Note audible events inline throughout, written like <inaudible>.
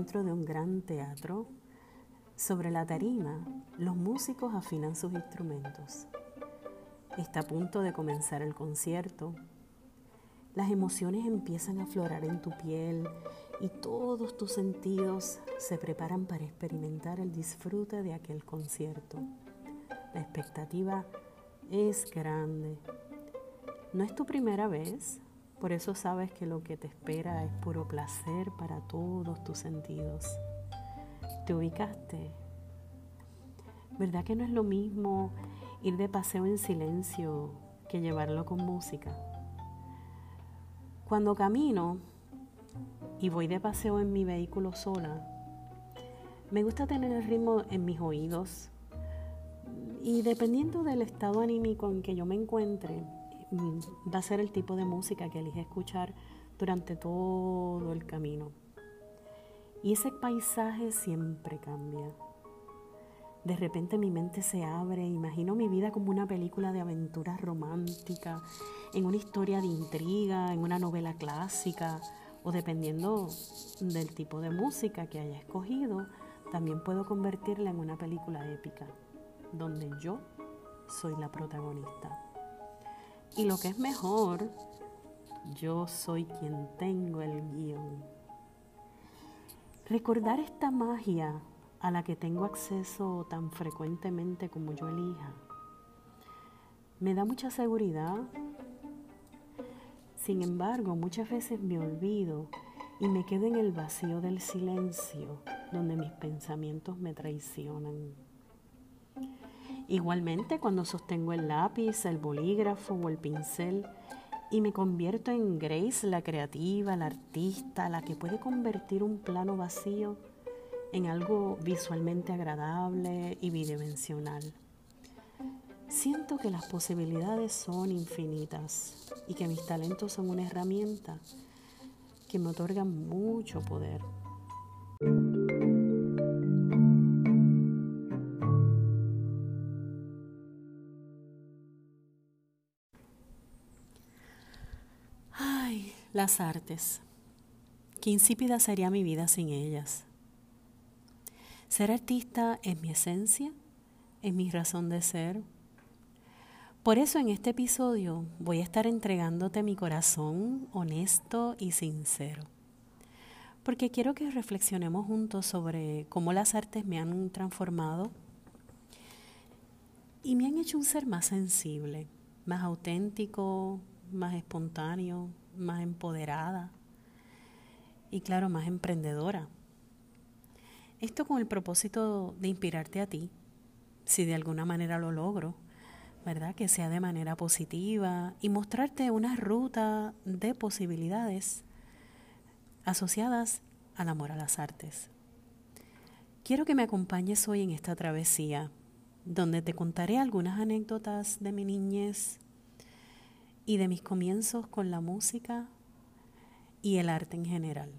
Dentro de un gran teatro. Sobre la tarima, los músicos afinan sus instrumentos. Está a punto de comenzar el concierto. Las emociones empiezan a aflorar en tu piel y todos tus sentidos se preparan para experimentar el disfrute de aquel concierto. La expectativa es grande. No es tu primera vez, por eso sabes que lo que te espera es puro placer para todos tus sentidos. ¿Te ubicaste? ¿Verdad que no es lo mismo ir de paseo en silencio que llevarlo con música? Cuando camino y voy de paseo en mi vehículo sola, me gusta tener el ritmo en mis oídos y dependiendo del estado anímico en que yo me encuentre, va a ser el tipo de música que elige escuchar durante todo el camino. Y ese paisaje siempre cambia. De repente mi mente se abre, imagino mi vida como una película de aventuras romántica, en una historia de intriga, en una novela clásica, o dependiendo del tipo de música que haya escogido, también puedo convertirla en una película épica, donde yo soy la protagonista. Y lo que es mejor, yo soy quien tengo el guion. Recordar esta magia a la que tengo acceso tan frecuentemente como yo elija, me da mucha seguridad. Sin embargo, muchas veces me olvido y me quedo en el vacío del silencio donde mis pensamientos me traicionan. Igualmente cuando sostengo el lápiz, el bolígrafo o el pincel y me convierto en Grace, la creativa, la artista, la que puede convertir un plano vacío en algo visualmente agradable y bidimensional. Siento que las posibilidades son infinitas y que mis talentos son una herramienta que me otorga mucho poder. Las artes. Qué insípida sería mi vida sin ellas. Ser artista es mi esencia, es mi razón de ser. Por eso en este episodio voy a estar entregándote mi corazón honesto y sincero. Porque quiero que reflexionemos juntos sobre cómo las artes me han transformado y me han hecho un ser más sensible, más auténtico, más espontáneo, más empoderada y claro, más emprendedora. Esto con el propósito de inspirarte a ti, si de alguna manera lo logro, ¿verdad? Que sea de manera positiva y mostrarte una ruta de posibilidades asociadas al amor a las artes. Quiero que me acompañes hoy en esta travesía, donde te contaré algunas anécdotas de mi niñez y de mis comienzos con la música y el arte en general.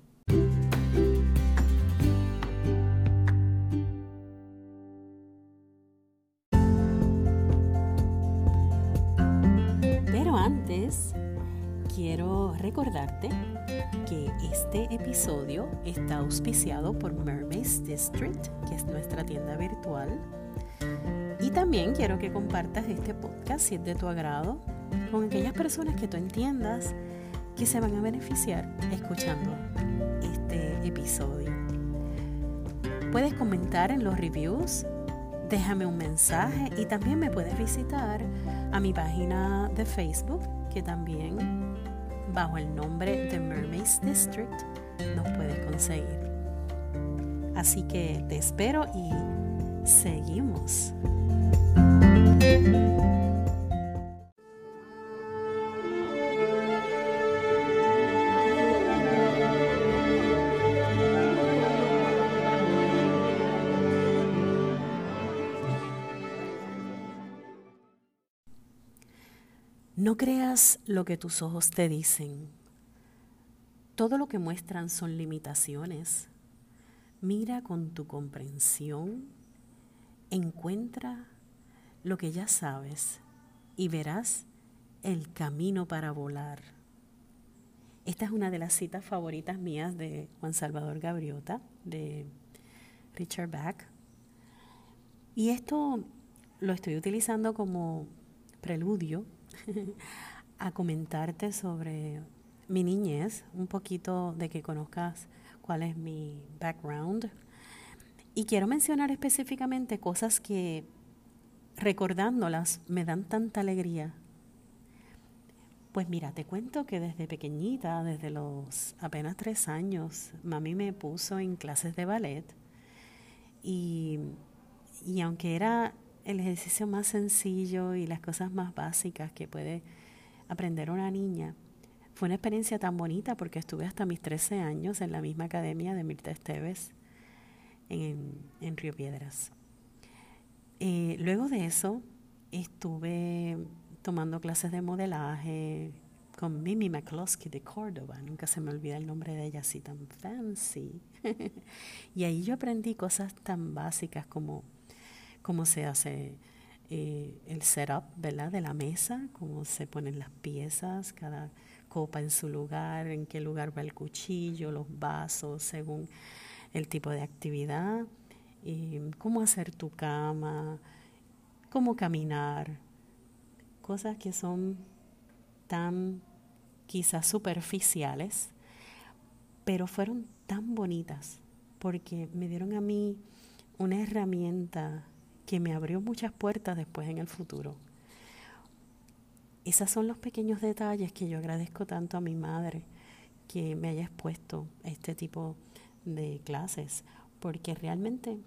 quiero recordarte que este episodio está auspiciado por Mermaids District, que es nuestra tienda virtual. También quiero que compartas este podcast si es de tu agrado con aquellas personas que tú entiendas que se van a beneficiar escuchando este episodio. Puedes comentar en los reviews, déjame un mensaje y también me puedes visitar a mi página de Facebook que también bajo el nombre de Mermaids District nos puedes conseguir. Así que te espero y seguimos. No creas lo que tus ojos te dicen. Todo lo que muestran son limitaciones. Mira con tu comprensión, encuentra lo que ya sabes y verás el camino para volar. Esta es una de las citas favoritas mías de Juan Salvador Gabriota, de Richard Bach. Y esto lo estoy utilizando como preludio <laughs> a comentarte sobre mi niñez, un poquito de que conozcas cuál es mi background. Y quiero mencionar específicamente cosas que recordándolas me dan tanta alegría pues mira, te cuento que desde pequeñita, desde los apenas tres años, mami me puso en clases de ballet y, y aunque era el ejercicio más sencillo y las cosas más básicas que puede aprender una niña, fue una experiencia tan bonita porque estuve hasta mis 13 años en la misma academia de Mirta Esteves en, en Río Piedras. Eh, luego de eso estuve tomando clases de modelaje con Mimi McCloskey de Córdoba. Nunca se me olvida el nombre de ella así tan fancy. <laughs> y ahí yo aprendí cosas tan básicas como cómo se hace eh, el setup ¿verdad? de la mesa, cómo se ponen las piezas, cada copa en su lugar, en qué lugar va el cuchillo, los vasos, según el tipo de actividad, cómo hacer tu cama, cómo caminar, cosas que son tan quizás superficiales, pero fueron tan bonitas porque me dieron a mí una herramienta que me abrió muchas puertas después en el futuro. Esos son los pequeños detalles que yo agradezco tanto a mi madre que me haya expuesto a este tipo de clases, porque realmente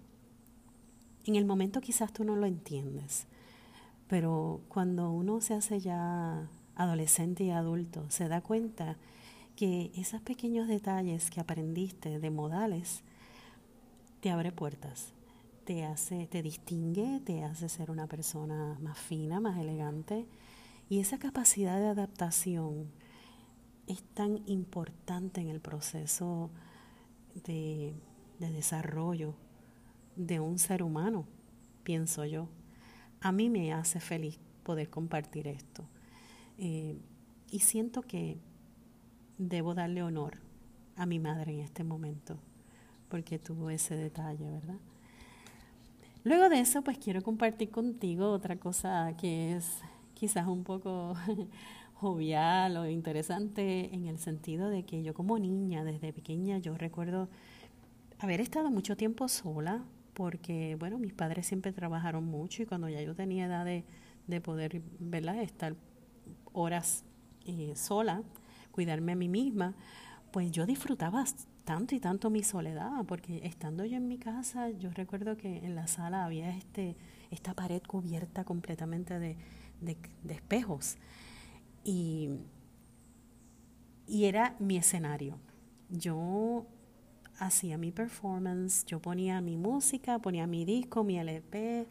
en el momento quizás tú no lo entiendes, pero cuando uno se hace ya adolescente y adulto, se da cuenta que esos pequeños detalles que aprendiste de modales te abre puertas, te hace, te distingue, te hace ser una persona más fina, más elegante. Y esa capacidad de adaptación es tan importante en el proceso de, de desarrollo de un ser humano, pienso yo a mí me hace feliz poder compartir esto. Eh, y siento que debo darle honor a mi madre en este momento, porque tuvo ese detalle, ¿verdad? Luego de eso, pues quiero compartir contigo otra cosa que es quizás un poco <laughs> jovial o interesante en el sentido de que yo como niña, desde pequeña, yo recuerdo haber estado mucho tiempo sola, porque, bueno, mis padres siempre trabajaron mucho y cuando ya yo tenía edad de, de poder, ¿verdad?, estar horas eh, sola, cuidarme a mí misma, pues yo disfrutaba tanto y tanto mi soledad, porque estando yo en mi casa, yo recuerdo que en la sala había este, esta pared cubierta completamente de, de, de espejos y, y era mi escenario. Yo hacía mi performance, yo ponía mi música, ponía mi disco, mi LP.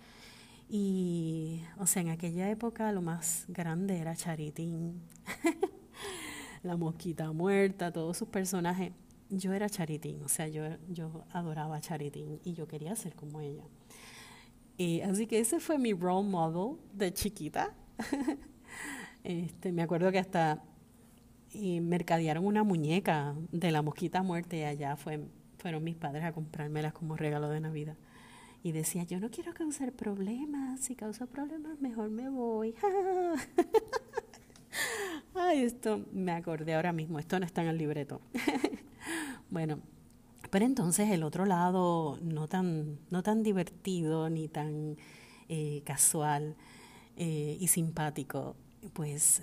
Y, o sea, en aquella época lo más grande era Charitín, <laughs> la mosquita muerta, todos sus personajes. Yo era Charitín, o sea, yo, yo adoraba Charitín y yo quería ser como ella. Y, así que ese fue mi role model de chiquita. <laughs> este, me acuerdo que hasta y mercadearon una muñeca de la mosquita muerte y allá fue, fueron mis padres a comprármelas como regalo de Navidad. Y decía, yo no quiero causar problemas, si causo problemas mejor me voy. <laughs> Ay, esto me acordé ahora mismo, esto no está en el libreto. <laughs> bueno, pero entonces el otro lado, no tan, no tan divertido ni tan eh, casual eh, y simpático, pues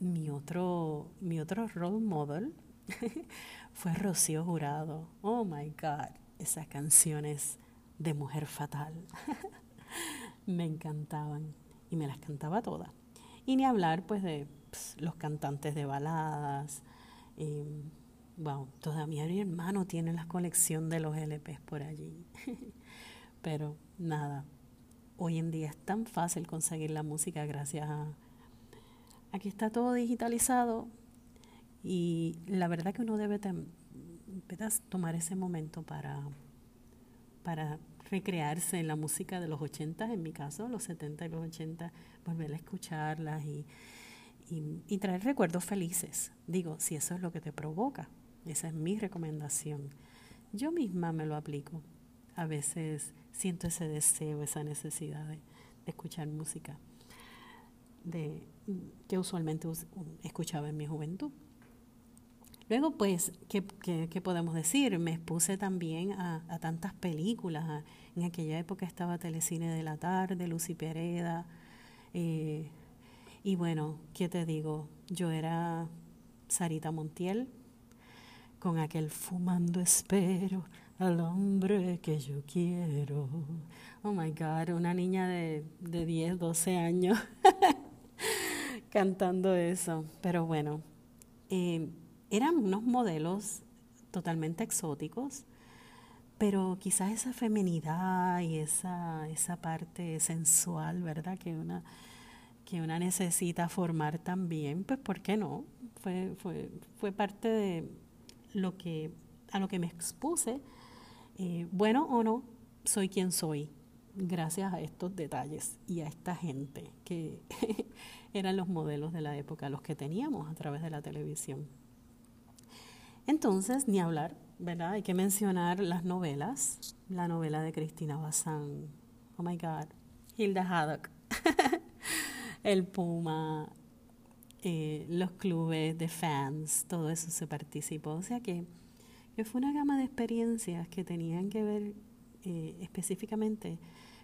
mi, otro, mi otro role model <laughs> fue Rocío Jurado. Oh my God, esas canciones de mujer fatal. <laughs> me encantaban y me las cantaba todas. Y ni hablar pues de pues, los cantantes de baladas. wow, todavía mi hermano tiene la colección de los LPs por allí. <laughs> Pero nada, hoy en día es tan fácil conseguir la música gracias a Aquí está todo digitalizado y la verdad que uno debe tomar ese momento para, para recrearse en la música de los 80, en mi caso, los 70 y los 80, volver a escucharlas y, y, traer recuerdos felices. Digo, si eso es lo que te provoca, esa es mi recomendación. Yo misma me lo aplico. A veces siento ese deseo, esa necesidad de, escuchar música de, que usualmente escuchaba en mi juventud. Luego, pues, ¿qué, podemos decir? Me expuse también a, tantas películas. En aquella época estaba Telecine de la Tarde, Lucy Pereda, eh, y bueno, ¿qué te digo? Yo era Sarita Montiel, con aquel fumando espero al hombre que yo quiero. Oh my God, una niña de, de 10, 12 años <laughs> cantando eso. Pero bueno, eh, eran unos modelos totalmente exóticos, pero quizás esa feminidad y esa, esa parte sensual, ¿verdad? Que una que una necesita formar también, pues ¿por qué no? Fue, fue, fue parte de lo que, a lo que me expuse. Eh, bueno o no, soy quien soy, gracias a estos detalles y a esta gente que <laughs> eran los modelos de la época, los que teníamos a través de la televisión. Entonces, ni hablar, ¿verdad? Hay que mencionar las novelas, la novela de Cristina Bazán, oh my God, Hilda Haddock. <laughs> el Puma, eh, los clubes de fans, todo eso se participó. O sea que, fue una gama de experiencias que tenían que ver eh, específicamente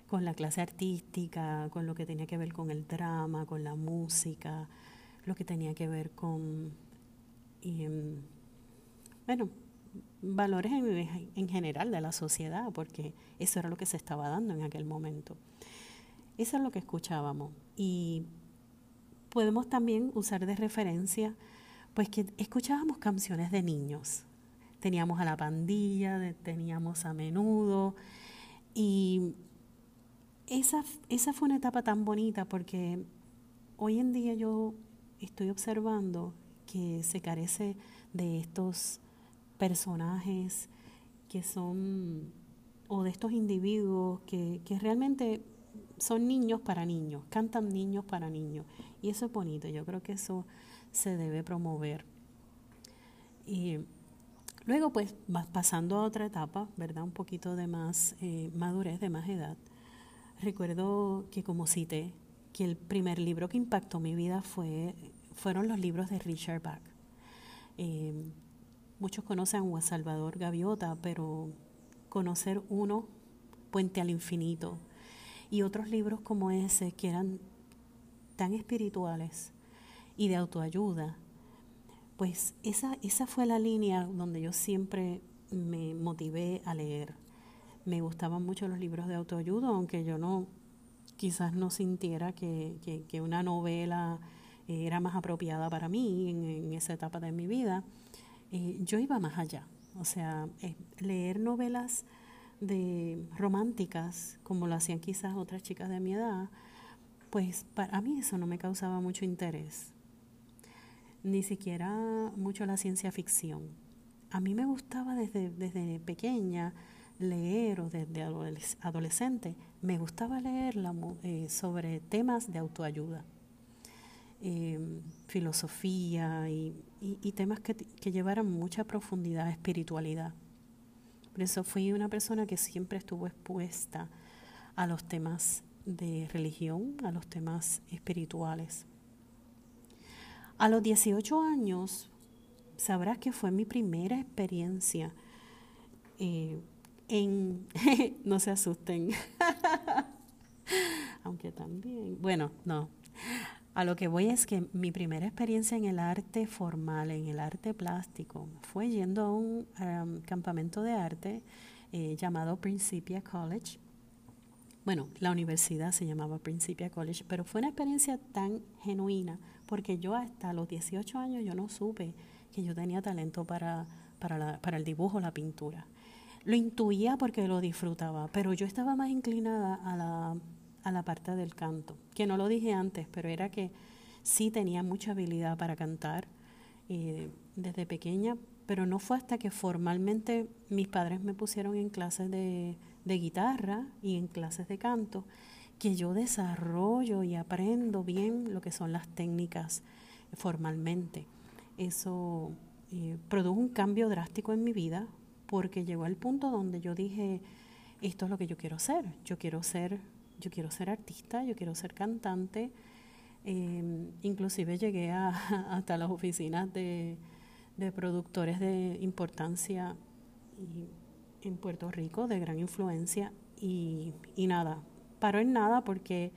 con la clase artística, con lo que tenía que ver con el drama, con la música, lo que tenía que ver con, em, bueno, valores en, en, general de la sociedad, porque eso era lo que se estaba dando en aquel momento. Eso es lo que escuchábamos. Y podemos también usar de referencia, pues que escuchábamos canciones de niños. Teníamos a la pandilla, teníamos a menudo. Y esa, esa fue una etapa tan bonita porque hoy en día yo estoy observando que se carece de estos personajes que son, o de estos individuos que, que realmente son niños para niños, cantan niños para niños. Y eso es bonito, yo creo que eso se debe promover. Y luego, pues, pasando a otra etapa, ¿verdad? Un poquito de más eh, madurez, de más edad. Recuerdo que, como cité, que el primer libro que impactó mi vida fue, fueron los libros de Richard Bach. Eh, muchos conocen a Salvador Gaviota, pero conocer uno, Puente al Infinito, y otros libros como ese que eran tan espirituales y de autoayuda, pues esa, esa fue la línea donde yo siempre me motivé a leer. Me gustaban mucho los libros de autoayuda, aunque yo no, quizás no sintiera que, que, una novela era más apropiada para mí en, esa etapa de mi vida. Eh, yo iba más allá. O sea, eh, leer novelas de románticas, como lo hacían quizás otras chicas de mi edad, pues para mí eso no me causaba mucho interés, ni siquiera mucho la ciencia ficción. A mí me gustaba desde, desde pequeña leer o desde adolescente, me gustaba leer eh, sobre temas de autoayuda, em, filosofía y, temas que, que llevaran mucha profundidad, espiritualidad. Por eso fui una persona que siempre estuvo expuesta a los temas de religión, a los temas espirituales. A los 18 años, sabrás que fue mi primera experiencia eh, en, <laughs> no se asusten, <laughs> aunque también, bueno, no, a lo que voy es que mi primera experiencia en el arte formal, en el arte plástico, fue yendo a un campamento de arte eh, llamado Principia College. Bueno, la universidad se llamaba Principia College, pero fue una experiencia tan genuina, porque yo hasta los 18 años yo no supe que yo tenía talento para, para, para el dibujo, la pintura. Lo intuía porque lo disfrutaba, pero yo estaba más inclinada a la a la parte del canto, que no lo dije antes, pero era que sí tenía mucha habilidad para cantar eh, desde pequeña, pero no fue hasta que formalmente mis padres me pusieron en clases de, de guitarra y en clases de canto que yo desarrollo y aprendo bien lo que son las técnicas formalmente. Eso eh, produjo un cambio drástico en mi vida porque llegó al punto donde yo dije, esto es lo que yo quiero ser, yo quiero ser, yo quiero ser artista, yo quiero ser cantante. Em, inclusive llegué a, <laughs> hasta las oficinas de, de productores de importancia en Puerto Rico, de gran influencia, y, y nada, paró en nada porque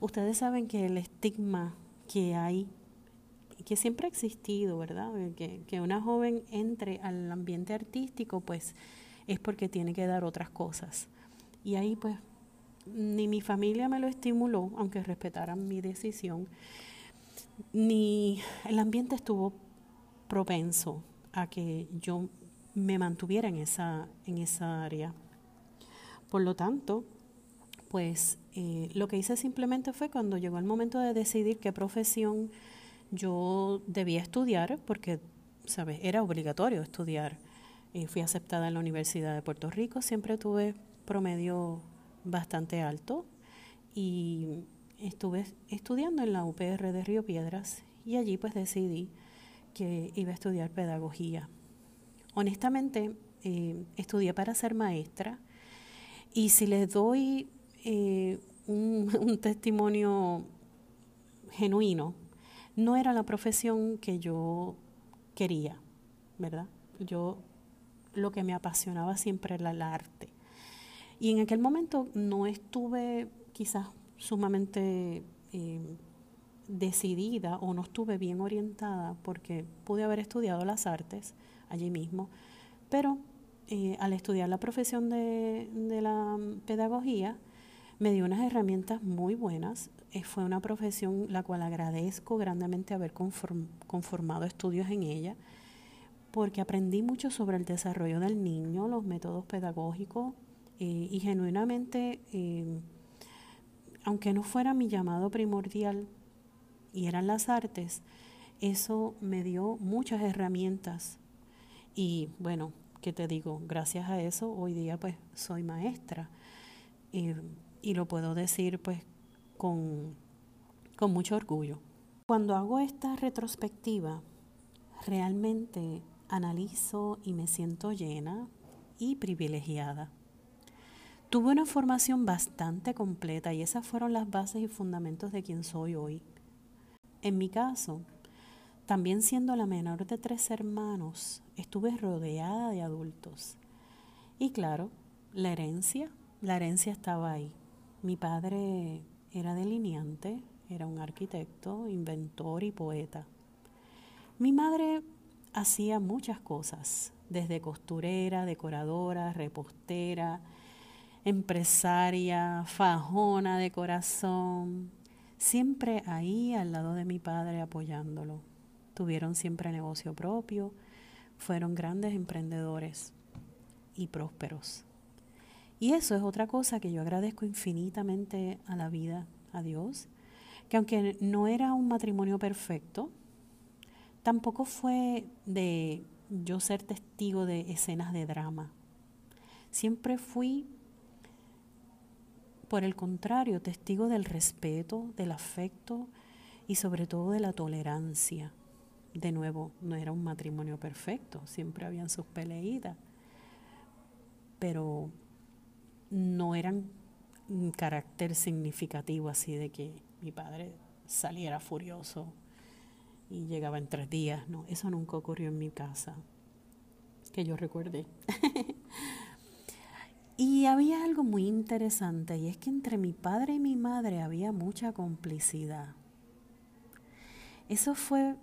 ustedes saben que el estigma que hay, que siempre ha existido, ¿verdad? Que, que una joven entre al ambiente artístico, pues es porque tiene que dar otras cosas. Y ahí pues ni mi familia me lo estimuló, aunque respetaran mi decisión, ni el ambiente estuvo propenso a que yo me mantuviera en esa, en esa área. Por lo tanto, pues eh, lo que hice simplemente fue cuando llegó el momento de decidir qué profesión yo debía estudiar, porque, ¿sabes? Era obligatorio estudiar. Eh, fui aceptada en la Universidad de Puerto Rico, siempre tuve promedio bastante alto y estuve estudiando en la UPR de Río Piedras y allí pues decidí que iba a estudiar pedagogía. Honestamente, eh, estudié para ser maestra y si les doy eh, <laughs> un, testimonio genuino, no era la profesión que yo quería, ¿verdad? Yo lo que me apasionaba siempre era el arte. Y en aquel momento no estuve quizás sumamente eh, decidida o no estuve bien orientada porque pude haber estudiado las artes allí mismo, pero eh, al estudiar la profesión de, la pedagogía me dio unas herramientas muy buenas. Eh, fue una profesión la cual agradezco grandemente haber conformado estudios en ella porque aprendí mucho sobre el desarrollo del niño, los métodos pedagógicos y genuinamente aunque no fuera mi llamado primordial y eran las artes, eso me dio muchas herramientas. Y bueno, ¿qué te digo? Gracias a eso hoy día pues soy maestra. Y lo puedo decir pues con, con mucho orgullo. Cuando hago esta retrospectiva, realmente analizo y me siento llena y privilegiada. Tuve una formación bastante completa y esas fueron las bases y fundamentos de quien soy hoy. En mi caso, también siendo la menor de tres hermanos, estuve rodeada de adultos. Y claro, la herencia, la herencia estaba ahí. Mi padre era delineante, era un arquitecto, inventor y poeta. Mi madre hacía muchas cosas, desde costurera, decoradora, repostera, empresaria, fajona de corazón, siempre ahí al lado de mi padre apoyándolo. Tuvieron siempre negocio propio, fueron grandes emprendedores y prósperos. Y eso es otra cosa que yo agradezco infinitamente a la vida, a Dios, que aunque no era un matrimonio perfecto, tampoco fue de yo ser testigo de escenas de drama. Siempre fui por el contrario, testigo del respeto, del afecto y sobre todo de la tolerancia. De nuevo, no era un matrimonio perfecto, siempre habían sus peleitas, pero no eran un carácter significativo así de que mi padre saliera furioso y llegaba en tres días. No, eso nunca ocurrió en mi casa, que yo recuerde. <laughs> Y había algo muy interesante y es que entre mi padre y mi madre había mucha complicidad. Eso fue,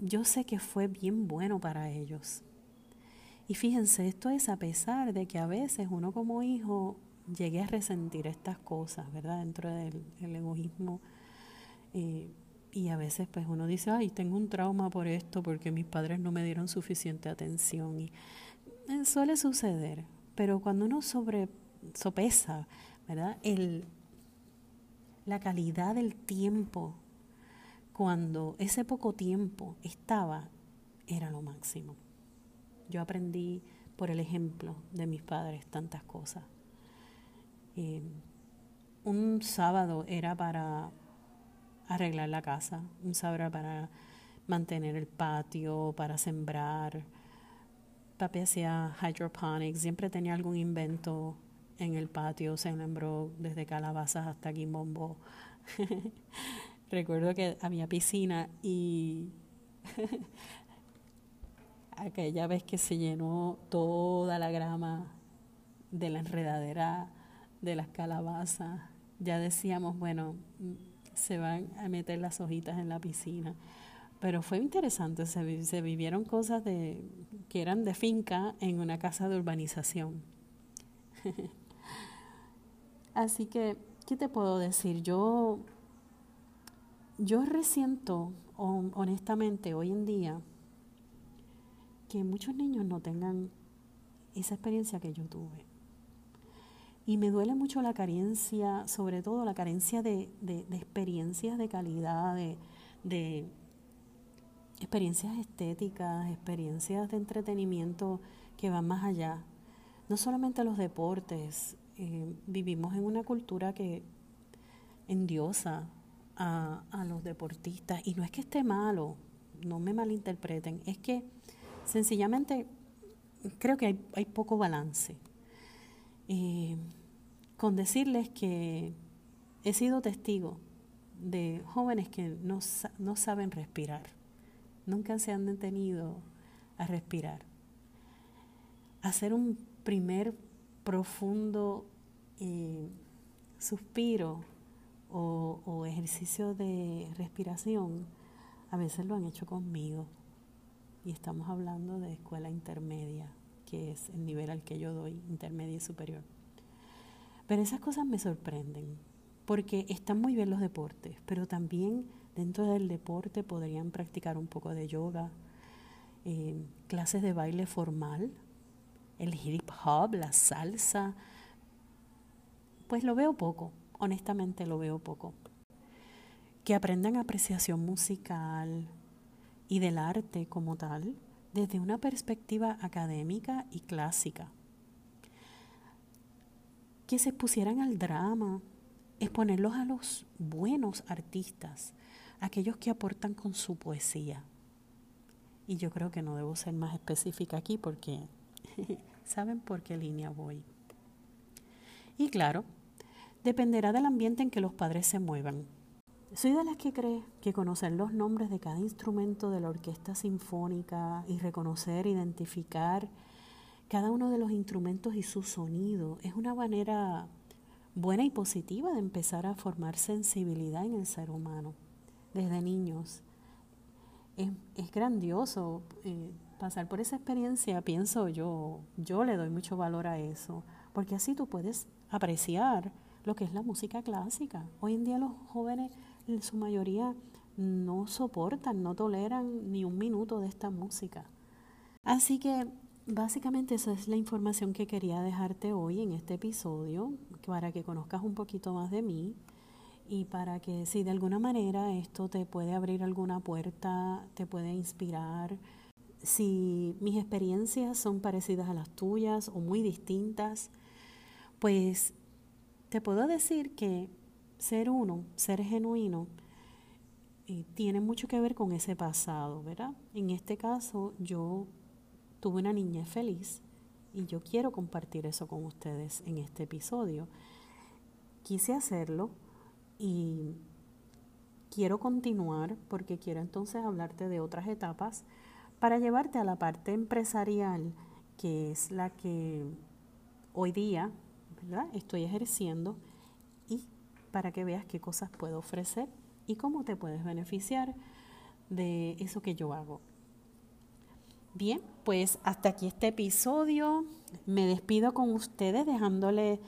yo sé que fue bien bueno para ellos. Y fíjense, esto es a pesar de que a veces uno como hijo llegue a resentir estas cosas, ¿verdad? Dentro del egoísmo. Eh, y a veces pues uno dice, ay, tengo un trauma por esto porque mis padres no me dieron suficiente atención. Y eh, suele suceder. Pero cuando uno sobre, sopesa, ¿verdad? El, la calidad del tiempo, cuando ese poco tiempo estaba, era lo máximo. Yo aprendí por el ejemplo de mis padres tantas cosas. Eh, un sábado era para arreglar la casa, un sabra para mantener el patio, para sembrar. Papi hacía hydroponics, siempre tenía algún invento en el patio, se sembró desde calabazas hasta guimbombo. <laughs> Recuerdo que había piscina y <laughs> aquella vez que se llenó toda la grama de la enredadera de las calabazas, ya decíamos, bueno, se van a meter las hojitas en la piscina. Pero fue interesante, se, se vivieron cosas de, que eran de finca en una casa de urbanización. <laughs> Así que, ¿qué te puedo decir? Yo, yo resiento, honestamente, hoy en día, que muchos niños no tengan esa experiencia que yo tuve. Y me duele mucho la carencia, sobre todo la carencia de, experiencias de calidad, de, experiencias estéticas, experiencias de entretenimiento que van más allá. No solamente los deportes, eh, vivimos en una cultura que endiosa a, a los deportistas y no es que esté malo, no me malinterpreten, es que sencillamente creo que hay, hay poco balance. Eh, con decirles que he sido testigo de jóvenes que no, no saben respirar, nunca se han detenido a respirar. Hacer un primer profundo eh, suspiro o, o ejercicio de respiración, a veces lo han hecho conmigo. Y estamos hablando de escuela intermedia que es el nivel al que yo doy, intermedio y superior. Pero esas cosas me sorprenden, porque están muy bien los deportes, pero también dentro del deporte podrían practicar un poco de yoga, eh, clases de baile formal, el hip hop, la salsa. Pues lo veo poco, honestamente lo veo poco. Que aprendan apreciación musical y del arte como tal, desde una perspectiva académica y clásica. Que se pusieran al drama, exponerlos a los buenos artistas, aquellos que aportan con su poesía. Y yo creo que no debo ser más específica aquí porque <laughs> saben por qué línea voy. Y claro, dependerá del ambiente en que los padres se muevan. Soy de las que cree que conocer los nombres de cada instrumento de la orquesta sinfónica y reconocer, identificar cada uno de los instrumentos y su sonido es una manera buena y positiva de empezar a formar sensibilidad en el ser humano desde niños. Es, grandioso eh, pasar por esa experiencia, pienso yo, yo le doy mucho valor a eso, porque así tú puedes apreciar lo que es la música clásica. Hoy en día los jóvenes en su mayoría no soportan, no toleran ni un minuto de esta música. Así que básicamente esa es la información que quería dejarte hoy en este episodio, para que conozcas un poquito más de mí y para que si de alguna manera esto te puede abrir alguna puerta, te puede inspirar, si mis experiencias son parecidas a las tuyas o muy distintas, pues te puedo decir que ser uno, ser genuino, eh, tiene mucho que ver con ese pasado, ¿verdad? En este caso, yo tuve una niña feliz y yo quiero compartir eso con ustedes en este episodio. Quise hacerlo y quiero continuar porque quiero entonces hablarte de otras etapas para llevarte a la parte empresarial, que es la que hoy día estoy ejerciendo para que veas qué cosas puedo ofrecer y cómo te puedes beneficiar de eso que yo hago. Bien, pues hasta aquí este episodio. Me despido con ustedes dejándole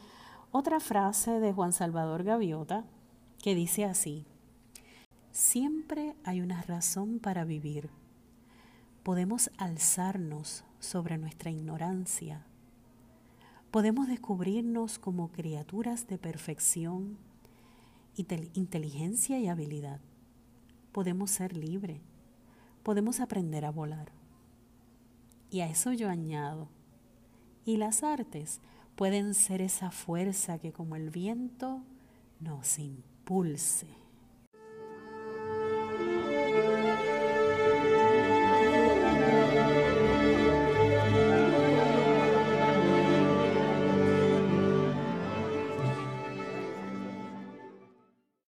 otra frase de Juan Salvador Gaviota que dice así, siempre hay una razón para vivir. Podemos alzarnos sobre nuestra ignorancia. Podemos descubrirnos como criaturas de perfección inteligencia y habilidad. Podemos ser libres. Podemos aprender a volar. Y a eso yo añado. Y las artes pueden ser esa fuerza que como el viento nos impulse.